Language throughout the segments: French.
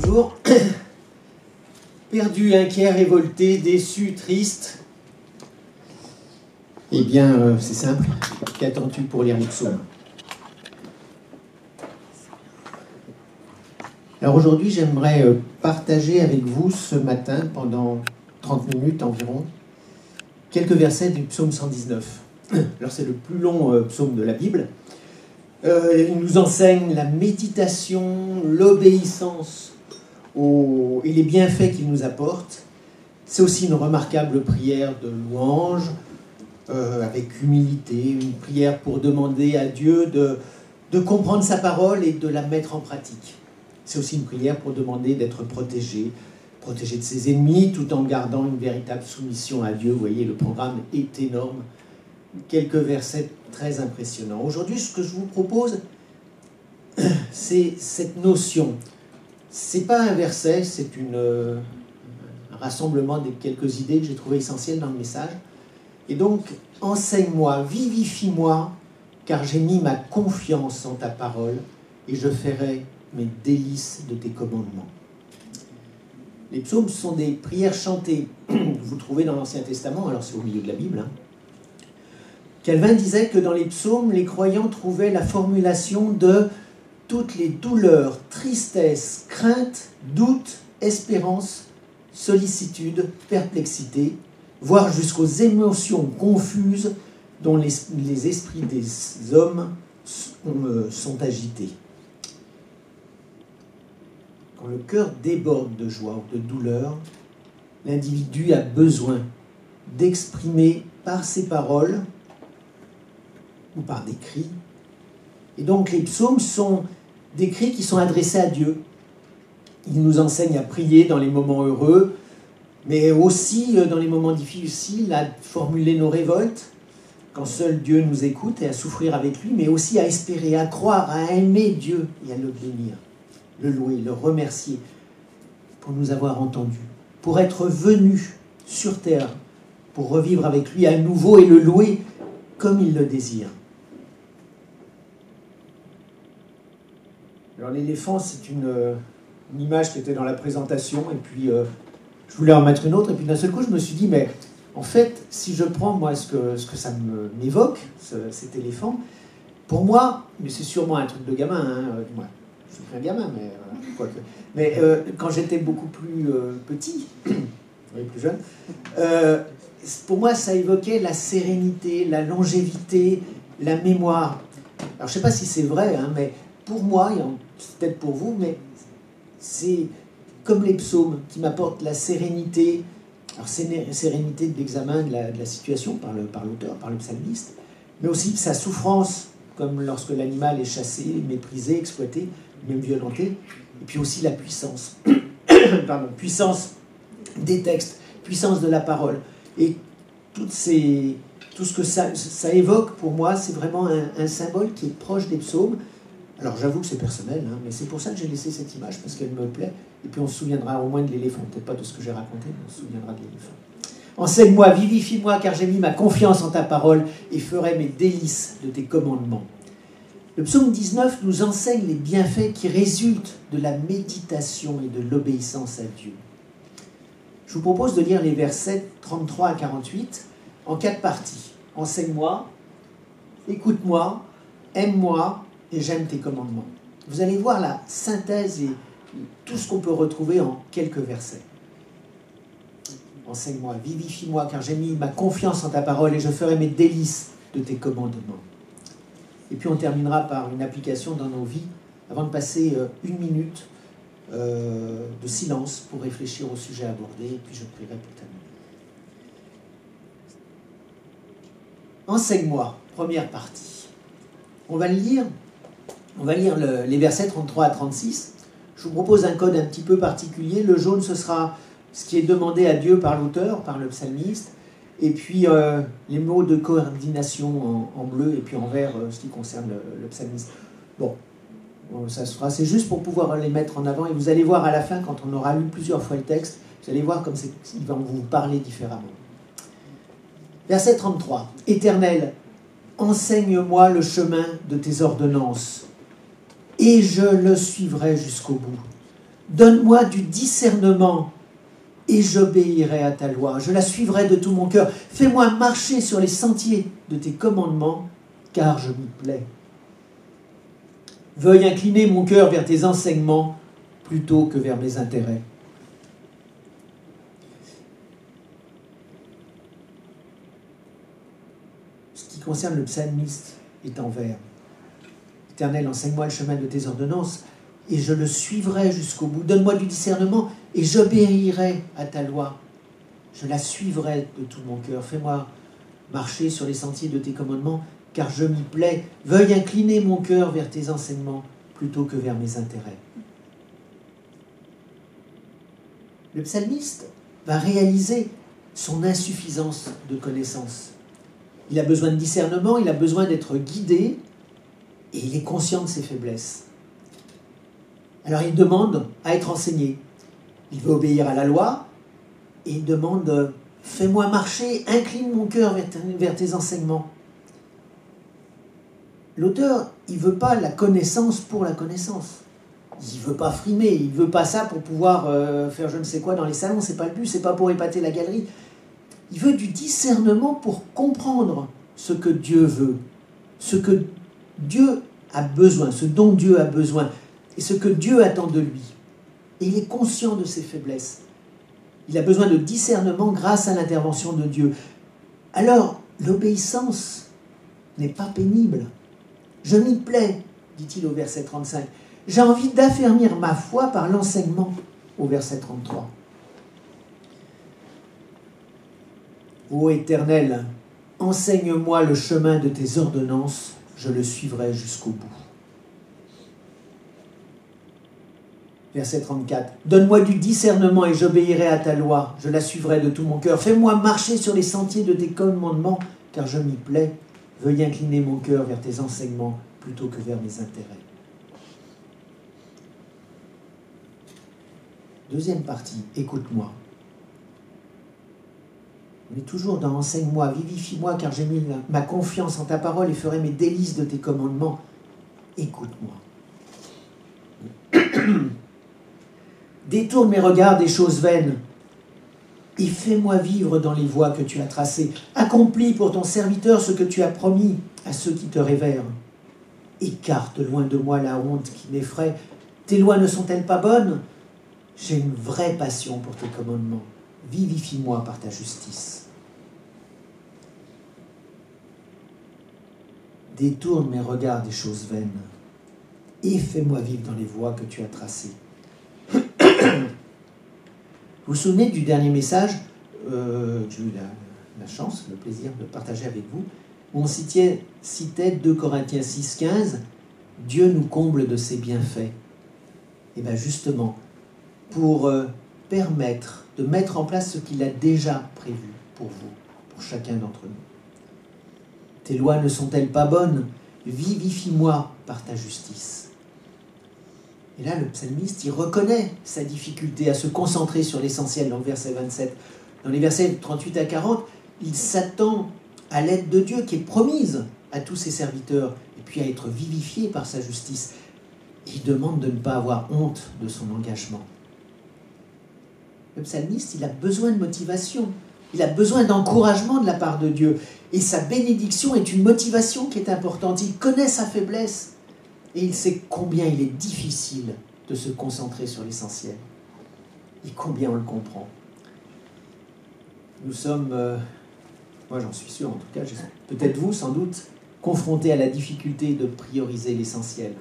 bonjour. Perdu, inquiet, révolté, déçu, triste. Eh bien, euh, c'est simple. Qu'attends-tu pour lire les psaumes Alors aujourd'hui, j'aimerais euh, partager avec vous ce matin, pendant 30 minutes environ, quelques versets du psaume 119. Alors c'est le plus long euh, psaume de la Bible. Il nous enseigne la méditation, l'obéissance et les bienfaits qu'il nous apporte. C'est aussi une remarquable prière de louange, euh, avec humilité, une prière pour demander à Dieu de comprendre sa parole et de la mettre en pratique. C'est aussi une prière pour demander d'être protégé, protégé de ses ennemis, tout en gardant une véritable soumission à Dieu. Vous voyez, le programme est énorme. Quelques versets très impressionnants. Aujourd'hui, ce que je vous propose, c'est cette notion. C'est pas un verset, c'est euh, un rassemblement des quelques idées que j'ai trouvées essentielles dans le message. Et donc, enseigne-moi, vivifie-moi, car j'ai mis ma confiance en ta parole et je ferai mes délices de tes commandements. Les psaumes sont des prières chantées. Vous trouvez dans l'Ancien Testament, alors c'est au milieu de la Bible. Hein. Calvin disait que dans les psaumes, les croyants trouvaient la formulation de toutes les douleurs, tristesses, craintes, doutes, espérances, sollicitude, perplexité, voire jusqu'aux émotions confuses dont les, les esprits des hommes euh, sont agités. Quand le cœur déborde de joie ou de douleur, l'individu a besoin d'exprimer par ses paroles ou par des cris. Et donc les psaumes sont des cris qui sont adressés à Dieu. Ils nous enseignent à prier dans les moments heureux, mais aussi euh, dans les moments difficiles à formuler nos révoltes, quand seul Dieu nous écoute, et à souffrir avec lui, mais aussi à espérer, à croire, à aimer Dieu et à le bénir le louer, le remercier pour nous avoir entendus, pour être venu sur terre, pour revivre avec lui à nouveau et le louer comme il le désire. Alors l'éléphant, c'est une, image qui était dans la présentation, et puis euh, je voulais en mettre une autre, et puis d'un seul coup, je me suis dit, mais en fait, si je prends moi ce que, ce que ça m'évoque, cet éléphant, pour moi, mais c'est sûrement un truc de gamin, hein, euh, je suis un gamin, mais euh, Mais euh, quand j'étais beaucoup plus euh, petit, plus jeune, pour moi, ça évoquait la sérénité, la longévité, la mémoire. Alors, je ne sais pas si c'est vrai, hein, mais pour moi, c'est peut-être pour vous, mais c'est comme les psaumes qui m'apportent la sérénité. Alors, sérénité de l'examen de la, situation par l'auteur, par, le psalmiste, mais aussi sa souffrance, comme lorsque l'animal est chassé, méprisé, exploité même violenté, et puis aussi la puissance, pardon, puissance des textes, puissance de la parole. Et tout ce que ça évoque pour moi, c'est vraiment un, symbole qui est proche des psaumes. Alors j'avoue que c'est personnel, hein, mais c'est pour ça que j'ai laissé cette image, parce qu'elle me plaît. Et puis on se souviendra au moins de l'éléphant, peut-être pas de ce que j'ai raconté, mais on se souviendra de l'éléphant. Enseigne-moi, vivifie-moi, car j'ai mis ma confiance en ta parole et ferai mes délices de tes commandements. Le psaume 19 nous enseigne les bienfaits qui résultent de la méditation et de l'obéissance à Dieu. Je vous propose de lire les versets 33 à 48 en quatre parties. Enseigne-moi, écoute-moi, aime-moi et j'aime tes commandements. Vous allez voir la synthèse et tout ce qu'on peut retrouver en quelques versets. Enseigne-moi, vivifie-moi, car j'ai mis ma confiance en ta parole et je ferai mes délices de tes commandements. Et puis on terminera par une application dans nos vies avant de passer euh, une minute euh, de silence pour réfléchir au sujet abordé. Et puis je prierai pour terminer. Enseigne-moi, première partie. On va le lire. On va lire les versets 33 à 36. Je vous propose un code un petit peu particulier. Le jaune, ce sera ce qui est demandé à Dieu par l'auteur, par le psalmiste. Et puis euh, les mots de coordination en, bleu et puis en vert, euh, ce qui concerne le, psalmiste. Bon, ça se fera. C'est juste pour pouvoir les mettre en avant. Et vous allez voir à la fin, quand on aura lu plusieurs fois le texte, vous allez voir comme il va vous parler différemment. Verset 33. Éternel, enseigne-moi le chemin de tes ordonnances, et je le suivrai jusqu'au bout. Donne-moi du discernement et j'obéirai à ta loi. Je la suivrai de tout mon cœur. Fais-moi marcher sur les sentiers de tes commandements, car je m'y plais. Veuille incliner mon cœur vers tes enseignements plutôt que vers mes intérêts. Ce qui concerne le psalmiste est en vers. Éternel, enseigne-moi le chemin de tes ordonnances et je le suivrai jusqu'au bout. Donne-moi du discernement et j'obéirai à ta loi. Je la suivrai de tout mon cœur. Fais-moi marcher sur les sentiers de tes commandements, car je m'y plais. Veuille incliner mon cœur vers tes enseignements plutôt que vers mes intérêts. Le psalmiste va réaliser son insuffisance de connaissance. Il a besoin de discernement, il a besoin d'être guidé, et il est conscient de ses faiblesses. Alors il demande à être enseigné. Il veut obéir à la loi et il demande Fais-moi marcher, incline mon cœur vers, tes enseignements. L'auteur, il ne veut pas la connaissance pour la connaissance. Il ne veut pas frimer, il ne veut pas ça pour pouvoir euh, faire je ne sais quoi dans les salons, c'est pas le but, c'est pas pour épater la galerie. Il veut du discernement pour comprendre ce que Dieu veut, ce que Dieu a besoin, ce dont Dieu a besoin et ce que Dieu attend de lui. Et il est conscient de ses faiblesses. Il a besoin de discernement grâce à l'intervention de Dieu. Alors, l'obéissance n'est pas pénible. Je m'y plais, dit-il au verset 35. J'ai envie d'affermir ma foi par l'enseignement, au verset 33. Ô Éternel, enseigne-moi le chemin de tes ordonnances, je le suivrai jusqu'au bout. Verset 34. Donne-moi du discernement et j'obéirai à ta loi. Je la suivrai de tout mon cœur. Fais-moi marcher sur les sentiers de tes commandements, car je m'y plais. Veuille incliner mon cœur vers tes enseignements plutôt que vers mes intérêts. Deuxième partie, écoute-moi. Est toujours dans enseigne-moi, vivifie-moi, car j'ai mis ma confiance en ta parole et ferai mes délices de tes commandements. Écoute-moi. Détourne mes regards des choses vaines et fais-moi vivre dans les voies que tu as tracées. Accomplis pour ton serviteur ce que tu as promis à ceux qui te révèrent. Écarte loin de moi la honte qui m'effraie. Tes lois ne sont-elles pas bonnes? J'ai une vraie passion pour tes commandements. Vivifie-moi par ta justice. Détourne mes regards des choses vaines et fais-moi vivre dans les voies que tu as tracées. Vous vous souvenez du dernier message J'ai eu la, chance, le plaisir de partager avec vous, où on citait, citait 2 Corinthiens 6, 15 Dieu nous comble de ses bienfaits. Et eh bien justement, pour euh, permettre de mettre en place ce qu'il a déjà prévu pour vous, pour chacun d'entre nous. Tes lois ne sont-elles pas bonnes? Vivifie-moi par ta justice. Et là, le psalmiste, il reconnaît sa difficulté à se concentrer sur l'essentiel dans le verset 27. Dans les versets 38 à 40, il s'attend à l'aide de Dieu qui est promise à tous ses serviteurs et puis à être vivifié par sa justice. Il demande de ne pas avoir honte de son engagement. Le psalmiste, il a besoin de motivation, il a besoin d'encouragement de la part de Dieu. Et sa bénédiction est une motivation qui est importante. Il connaît sa faiblesse. Et il sait combien il est difficile de se concentrer sur l'essentiel. Et combien on le comprend. Nous sommes, euh, moi j'en suis sûr en tout cas, peut-être vous sans doute, confrontés à la difficulté de prioriser l'essentiel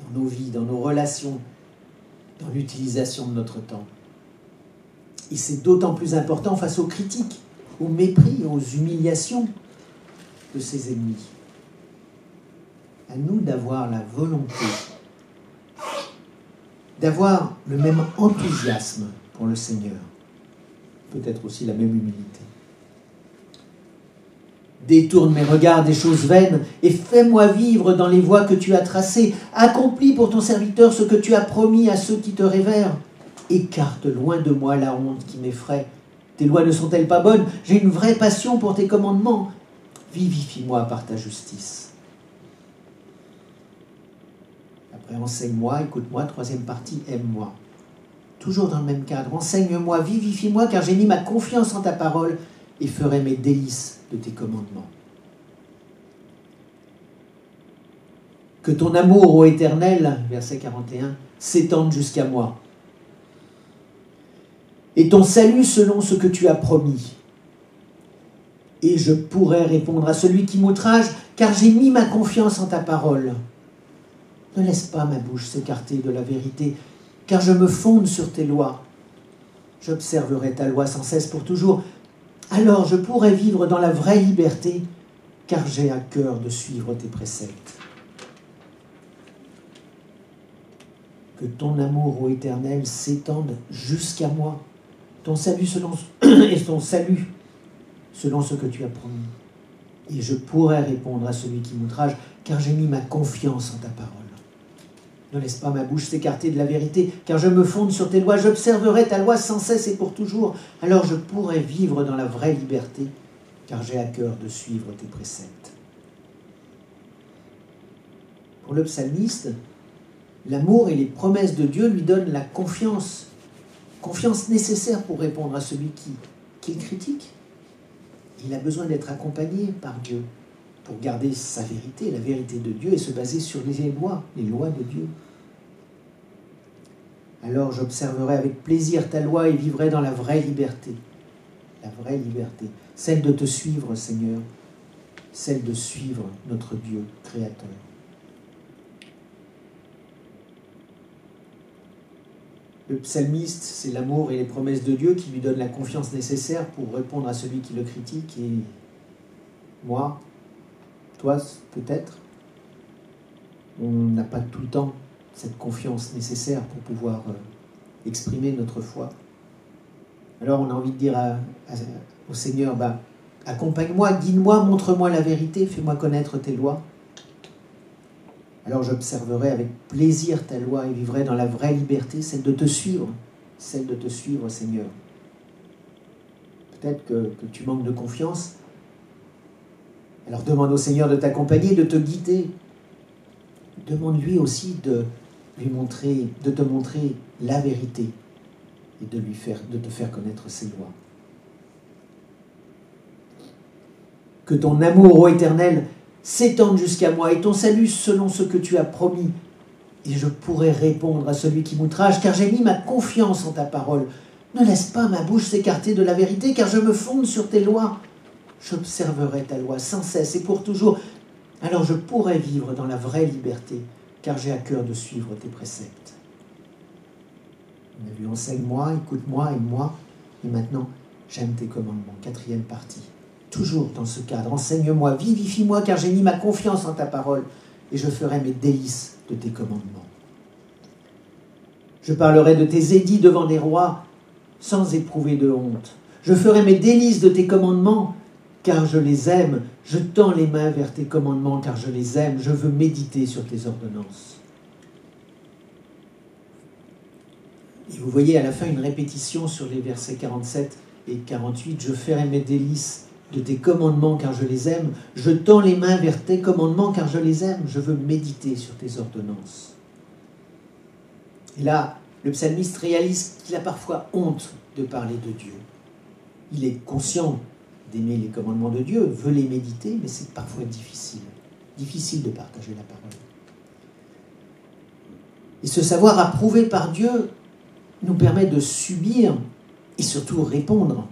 dans nos vies, dans nos relations, dans l'utilisation de notre temps. Et c'est d'autant plus important face aux critiques, au mépris, aux humiliations de ses ennemis à nous d'avoir la volonté, d'avoir le même enthousiasme pour le Seigneur, peut-être aussi la même humilité. Détourne mes regards des choses vaines et fais-moi vivre dans les voies que tu as tracées. Accomplis pour ton serviteur ce que tu as promis à ceux qui te révèrent. Écarte loin de moi la honte qui m'effraie. Tes lois ne sont-elles pas bonnes? J'ai une vraie passion pour tes commandements. Vivifie-moi par ta justice. enseigne-moi, écoute-moi, troisième partie, aime-moi. Toujours dans le même cadre, enseigne-moi, vivifie-moi, car j'ai mis ma confiance en ta parole et ferai mes délices de tes commandements. Que ton amour, ô Éternel, verset 41, s'étende jusqu'à moi. Et ton salut selon ce que tu as promis. Et je pourrai répondre à celui qui m'outrage, car j'ai mis ma confiance en ta parole. Ne laisse pas ma bouche s'écarter de la vérité, car je me fonde sur tes lois. J'observerai ta loi sans cesse pour toujours. Alors je pourrai vivre dans la vraie liberté, car j'ai à cœur de suivre tes préceptes. Que ton amour, ô Éternel, s'étende jusqu'à moi, ton salut selon et salut selon ce que tu as promis. Et je pourrai répondre à celui qui m'outrage, car j'ai mis ma confiance en ta parole. Ne laisse pas ma bouche s'écarter de la vérité, car je me fonde sur tes lois, j'observerai ta loi sans cesse et pour toujours, alors je pourrai vivre dans la vraie liberté, car j'ai à cœur de suivre tes préceptes. Pour le psalmiste, l'amour et les promesses de Dieu lui donnent la confiance, confiance nécessaire pour répondre à celui qui, qui critique. Il a besoin d'être accompagné par Dieu pour garder sa vérité, la vérité de Dieu, et se baser sur les lois, les lois de Dieu. Alors j'observerai avec plaisir ta loi et vivrai dans la vraie liberté. La vraie liberté, celle de te suivre, Seigneur, celle de suivre notre Dieu créateur. Le psalmiste, c'est l'amour et les promesses de Dieu qui lui donnent la confiance nécessaire pour répondre à celui qui le critique. Et moi, toi peut-être, on n'a pas tout le temps cette confiance nécessaire pour pouvoir euh, exprimer notre foi. Alors on a envie de dire au Seigneur, bah, accompagne-moi, guide-moi, montre-moi la vérité, fais-moi connaître tes lois. Alors j'observerai avec plaisir ta loi et vivrai dans la vraie liberté, celle de te suivre, celle de te suivre, Seigneur. Peut-être que, tu manques de confiance, alors demande au Seigneur de t'accompagner, de te guider. Demande-lui aussi de lui montrer, de te montrer la vérité et de de te faire connaître ses lois. Que ton amour, ô Éternel, s'étende jusqu'à moi et ton salut selon ce que tu as promis. Et je pourrai répondre à celui qui m'outrage, car j'ai mis ma confiance en ta parole. Ne laisse pas ma bouche s'écarter de la vérité, car je me fonde sur tes lois j'observerai ta loi sans cesse et pour toujours. Alors je pourrai vivre dans la vraie liberté, car j'ai à cœur de suivre tes préceptes. Enseigne-moi, écoute-moi, aime-moi, et maintenant j'aime tes commandements. Quatrième partie. Toujours dans ce cadre, enseigne-moi, vivifie-moi, car j'ai mis ma confiance en ta parole, et je ferai mes délices de tes commandements. Je parlerai de tes édits devant les rois, sans éprouver de honte. Je ferai mes délices de tes commandements, car je les aime. Je tends les mains vers tes commandements, car je les aime. Je veux méditer sur tes ordonnances. Et vous voyez à la fin une répétition sur les versets 47 et 48. Je ferai mes délices de tes commandements, car je les aime. Je tends les mains vers tes commandements, car je les aime. Je veux méditer sur tes ordonnances. Et là, le psalmiste réalise qu'il a parfois honte de parler de Dieu. Il est conscient d'aimer les commandements de Dieu, veut les méditer, mais c'est parfois difficile. Difficile de partager la parole. Et ce savoir approuvé par Dieu nous permet de subir et surtout répondre,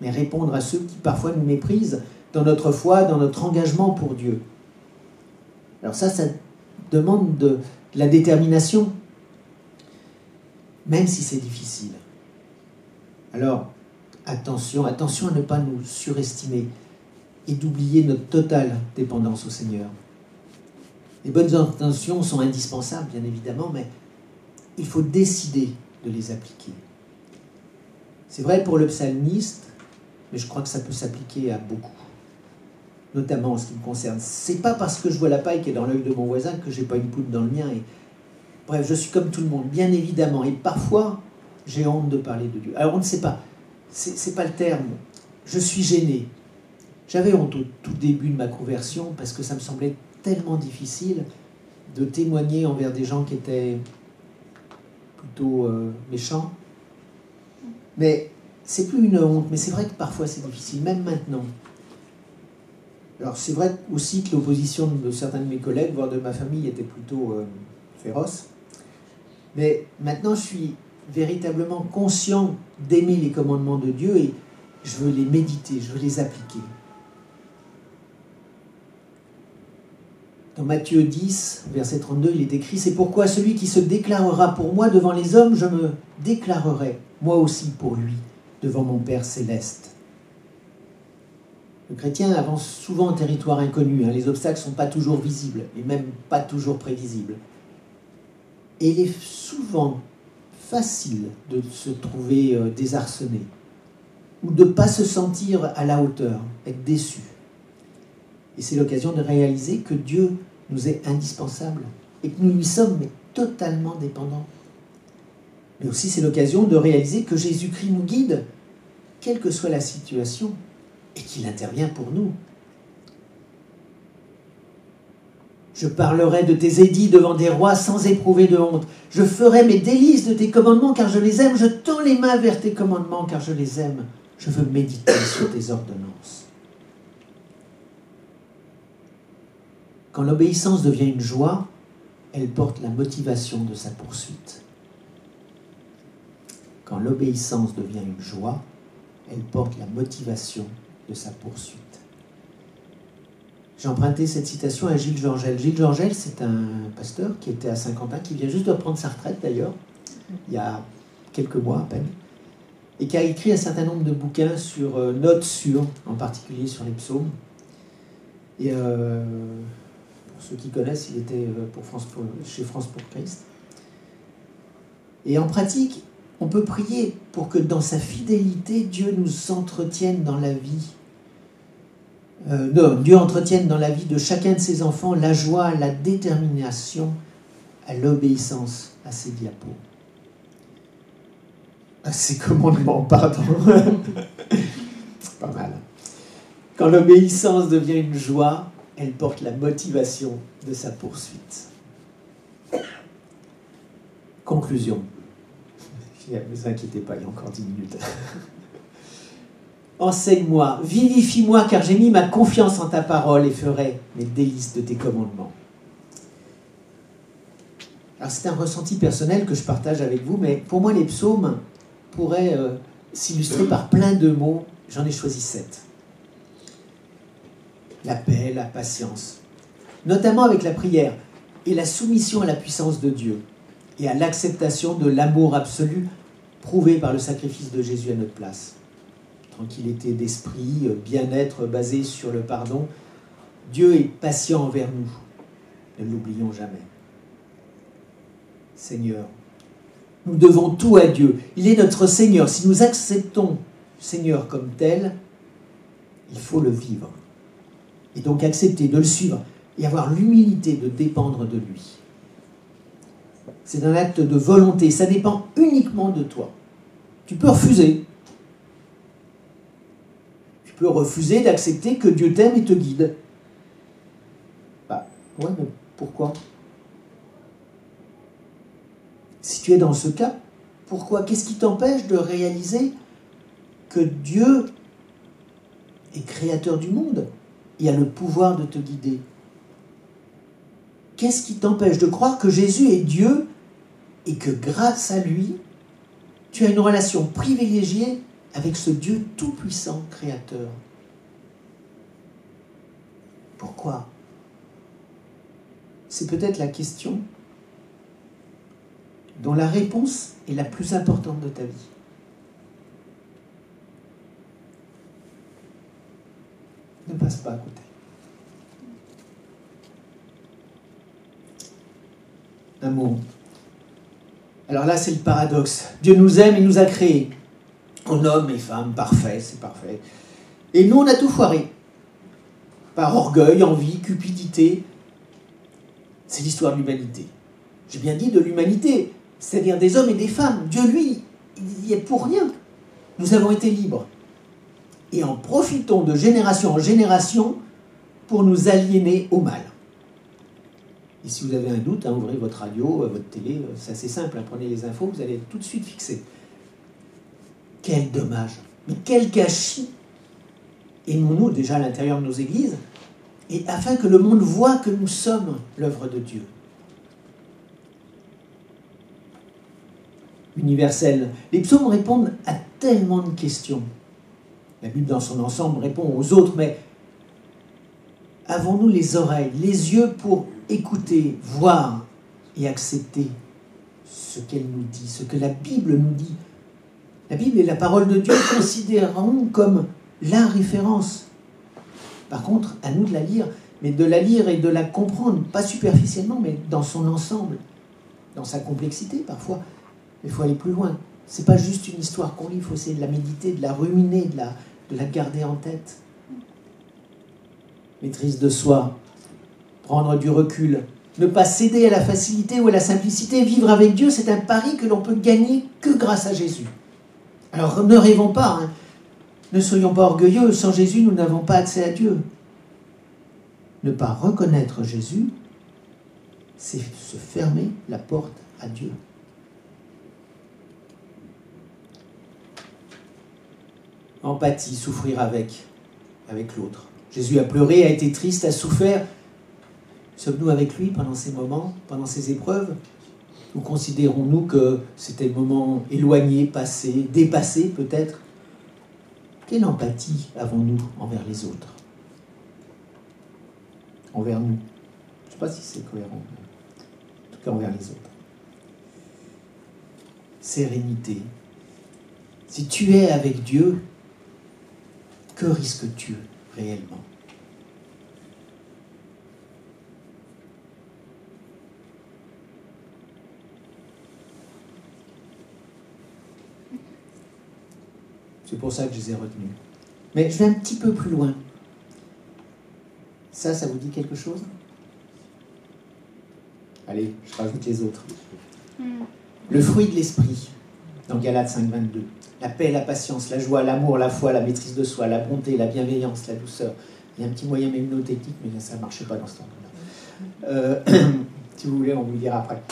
mais répondre à ceux qui parfois nous méprisent dans notre foi, dans notre engagement pour Dieu. Alors ça, ça demande de la détermination, même si c'est difficile. Alors, attention, attention à ne pas nous surestimer et d'oublier notre totale dépendance au Seigneur. Les bonnes intentions sont indispensables, bien évidemment, mais il faut décider de les appliquer. C'est vrai pour le psalmiste, mais je crois que ça peut s'appliquer à beaucoup, notamment en ce qui me concerne. C'est pas parce que je vois la paille qui est dans l'œil de mon voisin que j'ai pas une poudre dans le mien. Bref, je suis comme tout le monde, bien évidemment, et parfois j'ai honte de parler de Dieu. Alors on ne sait pas c'est pas le terme. Je suis gêné. J'avais honte au tout début de ma conversion parce que ça me semblait tellement difficile de témoigner envers des gens qui étaient plutôt euh, méchants. Mais c'est plus une honte, mais c'est vrai que parfois c'est difficile, même maintenant. Alors c'est vrai aussi que l'opposition de certains de mes collègues, voire de ma famille, était plutôt euh, féroce. Mais maintenant je suis véritablement conscient d'aimer les commandements de Dieu et je veux les méditer, je veux les appliquer. Dans Matthieu 10, verset 32, il est écrit, C'est pourquoi celui qui se déclarera pour moi devant les hommes, je me déclarerai moi aussi pour lui devant mon Père céleste. Le chrétien avance souvent en territoire inconnu, hein. les obstacles ne sont pas toujours visibles, et même pas toujours prévisibles. Et il est souvent facile de se trouver euh, désarçonné, ou de ne pas se sentir à la hauteur, être déçu. Et c'est l'occasion de réaliser que Dieu nous est indispensable et que nous lui sommes totalement dépendants. Mais aussi c'est l'occasion de réaliser que Jésus-Christ nous guide, quelle que soit la situation, et qu'il intervient pour nous. Je parlerai de tes édits devant des rois sans éprouver de honte. Je ferai mes délices de tes commandements car je les aime. Je tends les mains vers tes commandements car je les aime. Je veux méditer sur tes ordonnances. Quand l'obéissance devient une joie, elle porte la motivation de sa poursuite. Quand l'obéissance devient une joie, elle porte la motivation de sa poursuite. J'ai emprunté cette citation à Gilles Georgel. Gilles Georgel, c'est un pasteur qui était à Saint-Quentin, qui vient juste de prendre sa retraite d'ailleurs, il y a quelques mois à peine, et qui a écrit un certain nombre de bouquins sur euh, notes sur, en particulier sur les psaumes. Et euh, ceux qui connaissent, il était euh, pour France chez France pour Christ. Et en pratique, on peut prier pour que dans sa fidélité, Dieu nous entretienne dans la vie. Euh, non, Dieu entretienne dans la vie de chacun de ses enfants la joie, la détermination à l'obéissance à ses diapos. À ses commandements, pardon. Pas mal. Quand l'obéissance devient une joie, elle porte la motivation de sa poursuite. Conclusion. Ne vous inquiétez pas, il y a encore dix minutes. Enseigne-moi, vivifie-moi, car j'ai mis ma confiance en ta parole et ferai mes délices de tes commandements. Alors c'est un ressenti personnel que je partage avec vous, mais pour moi les psaumes pourraient euh, s'illustrer par plein de mots. J'en ai choisi sept la paix, la patience, notamment avec la prière et la soumission à la puissance de Dieu et à l'acceptation de l'amour absolu prouvé par le sacrifice de Jésus à notre place. Tranquillité d'esprit, bien-être basé sur le pardon. Dieu est patient envers nous. Ne l'oublions jamais. Seigneur, nous devons tout à Dieu. Il est notre Seigneur. Si nous acceptons Seigneur comme tel, il faut le vivre et donc accepter de le suivre et avoir l'humilité de dépendre de lui. C'est un acte de volonté, ça dépend uniquement de toi. Tu peux refuser. Tu peux refuser d'accepter que Dieu t'aime et te guide. Bah, ouais, mais pourquoi? Si tu es dans ce cas, pourquoi? Qu'est-ce qui t'empêche de réaliser que Dieu est créateur du monde il a le pouvoir de te guider? Qu'est-ce qui t'empêche de croire que Jésus est Dieu et que grâce à lui, tu as une relation privilégiée avec ce Dieu tout-puissant créateur Pourquoi? C'est peut-être la question dont la réponse est la plus importante de ta vie. ne passe pas à côté. Mot. Alors là, c'est le paradoxe. Dieu nous aime et nous a créés en hommes et femmes parfaits, c'est parfait. Et nous, on a tout foiré. Par orgueil, envie, cupidité. C'est l'histoire de l'humanité. J'ai bien dit de l'humanité, c'est-à-dire des hommes et des femmes. Dieu, lui, il y est pour rien. Nous avons été libres et en profitons de génération en génération pour nous aliéner au mal. Et si vous avez un doute, hein, ouvrez votre radio, euh, votre télé, euh, c'est assez simple, hein, prenez les infos, vous allez tout de suite fixé. Quel dommage, mais quel gâchis Aimons-nous déjà à l'intérieur de nos églises, et afin que le monde voit que nous sommes l'œuvre de Dieu. Universel. Les psaumes répondent à tellement de questions. La Bible dans son ensemble répond aux autres, mais avons-nous les oreilles, les yeux pour écouter, voir et accepter ce qu'elle nous dit, ce que la Bible nous dit La Bible est la parole de Dieu, considérons comme la référence. Par contre, à nous de la lire, mais de la lire et de la comprendre, pas superficiellement, mais dans son ensemble, dans sa complexité parfois. Il faut aller plus loin. C'est pas juste une histoire qu'on lit, il faut essayer de la méditer, de la ruminer, de la garder en tête. Maîtrise de soi, prendre du recul, ne pas céder à la facilité ou à la simplicité. Vivre avec Dieu, c'est un pari que l'on peut gagner que grâce à Jésus. Alors ne rêvons pas, hein. ne soyons pas orgueilleux, sans Jésus, nous n'avons pas accès à Dieu. Ne pas reconnaître Jésus, c'est se fermer la porte à Dieu. Empathie, souffrir avec, avec l'autre. Jésus a pleuré, a été triste, a souffert. Sommes-nous avec lui pendant ces moments, pendant ces épreuves? Ou considérons-nous que c'était le moment éloigné, passé, dépassé peut-être? Quelle empathie avons-nous envers les autres? Envers nous? Je ne sais pas si c'est cohérent. En tout cas envers les autres. Sérénité. Si tu es avec Dieu, que risques-tu réellement? C'est pour ça que je les ai retenus. Mais je vais un petit peu plus loin. Ça, ça vous dit quelque chose? Allez, je rajoute les autres. Hmm. Le fruit de l'esprit, dans Galates 5, 22 la paix, la patience, la joie, l'amour, la foi, la maîtrise de soi, la bonté, la bienveillance, la douceur. Il y a un petit moyen mnémotechnique, mais ça ne marchait pas dans ce temps-là. Euh, si vous voulez, on vous le dira après.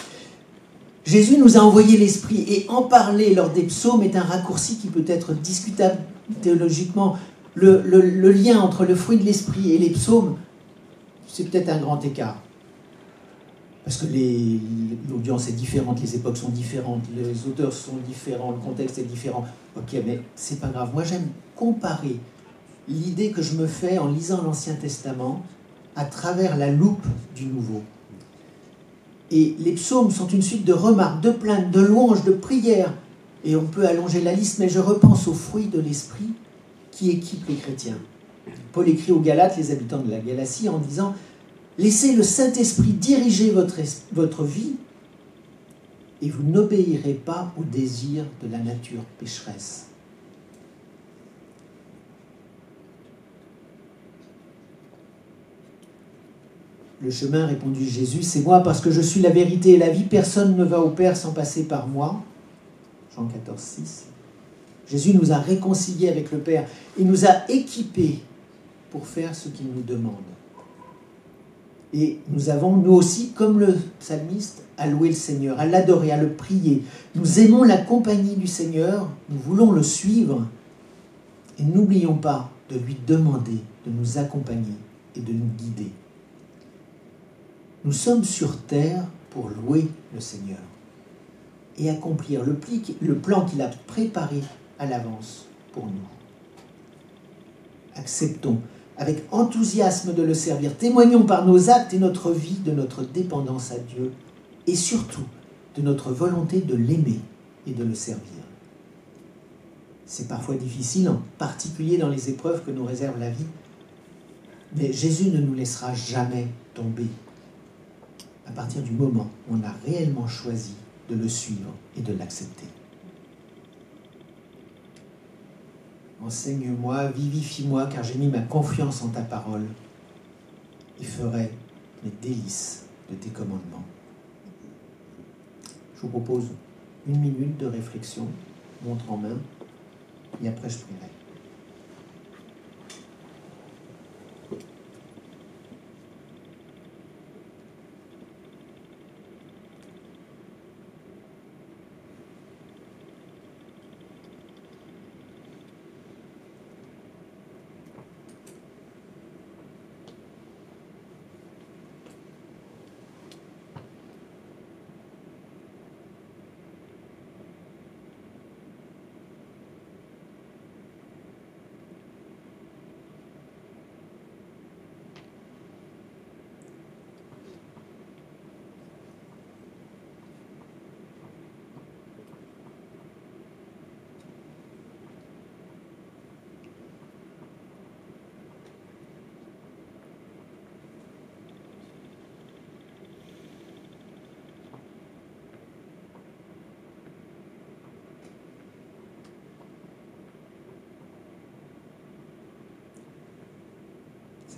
Jésus nous a envoyé l'Esprit et en parler lors des psaumes est un raccourci qui peut être discutable théologiquement. Le, lien entre le fruit de l'Esprit et les psaumes, c'est peut-être un grand écart parce que l'audience est différente, les époques sont différentes, les auteurs sont différents, le contexte est différent. Ok, mais c'est pas grave. Moi, j'aime comparer l'idée que je me fais en lisant l'Ancien Testament à travers la loupe du Nouveau. Et les psaumes sont une suite de remarques, de plaintes, de louanges, de prières. Et on peut allonger la liste, mais je repense aux fruits de l'esprit qui équipent les chrétiens. Paul écrit aux Galates, les habitants de la Galatie, en disant Laissez le Saint-Esprit diriger votre, votre vie et vous n'obéirez pas aux désirs de la nature pécheresse. Le chemin, répondit Jésus, c'est moi parce que je suis la vérité et la vie. Personne ne va au Père sans passer par moi. Jean 14, 6. Jésus nous a réconciliés avec le Père. Il nous a équipés pour faire ce qu'il nous demande. Et nous avons, nous aussi, comme le psalmiste, à louer le Seigneur, à l'adorer, à le prier. Nous aimons la compagnie du Seigneur, nous voulons le suivre. Et n'oublions pas de lui demander de nous accompagner et de nous guider. Nous sommes sur terre pour louer le Seigneur et accomplir le, plan qu'il a préparé à l'avance pour nous. Acceptons avec enthousiasme de le servir. Témoignons par nos actes et notre vie de notre dépendance à Dieu et surtout de notre volonté de l'aimer et de le servir. C'est parfois difficile, en particulier dans les épreuves que nous réserve la vie, mais Jésus ne nous laissera jamais tomber à partir du moment où on a réellement choisi de le suivre et de l'accepter. Enseigne-moi, vivifie-moi, car j'ai mis ma confiance en ta parole et ferai mes délices de tes commandements. Je vous propose une minute de réflexion, montre en main, et après je prierai.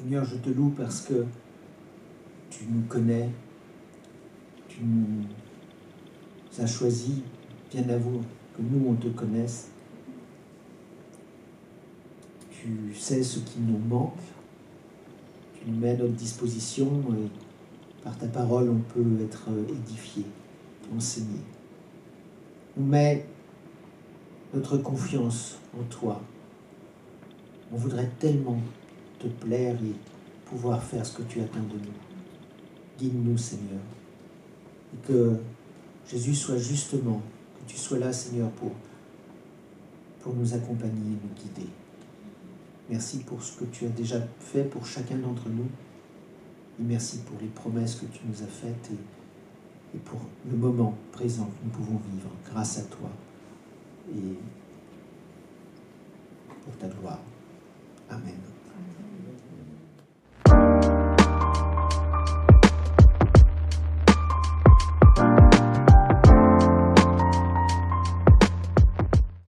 Seigneur, je te loue parce que tu nous connais, tu nous as choisi bien avant que nous, on te connaisse. Tu sais ce qui nous manque, tu nous mets à notre disposition et par ta parole, on peut être édifié, enseigné. On met notre confiance en toi. On voudrait tellement te plaire et pouvoir faire ce que tu attends de nous. Guide-nous, Seigneur. Et que Jésus soit justement, que tu sois là, Seigneur, pour, nous accompagner et nous guider. Merci pour ce que tu as déjà fait pour chacun d'entre nous. Et merci pour les promesses que tu nous as faites et, et pour le moment présent que nous pouvons vivre grâce à toi et pour ta gloire. Amen.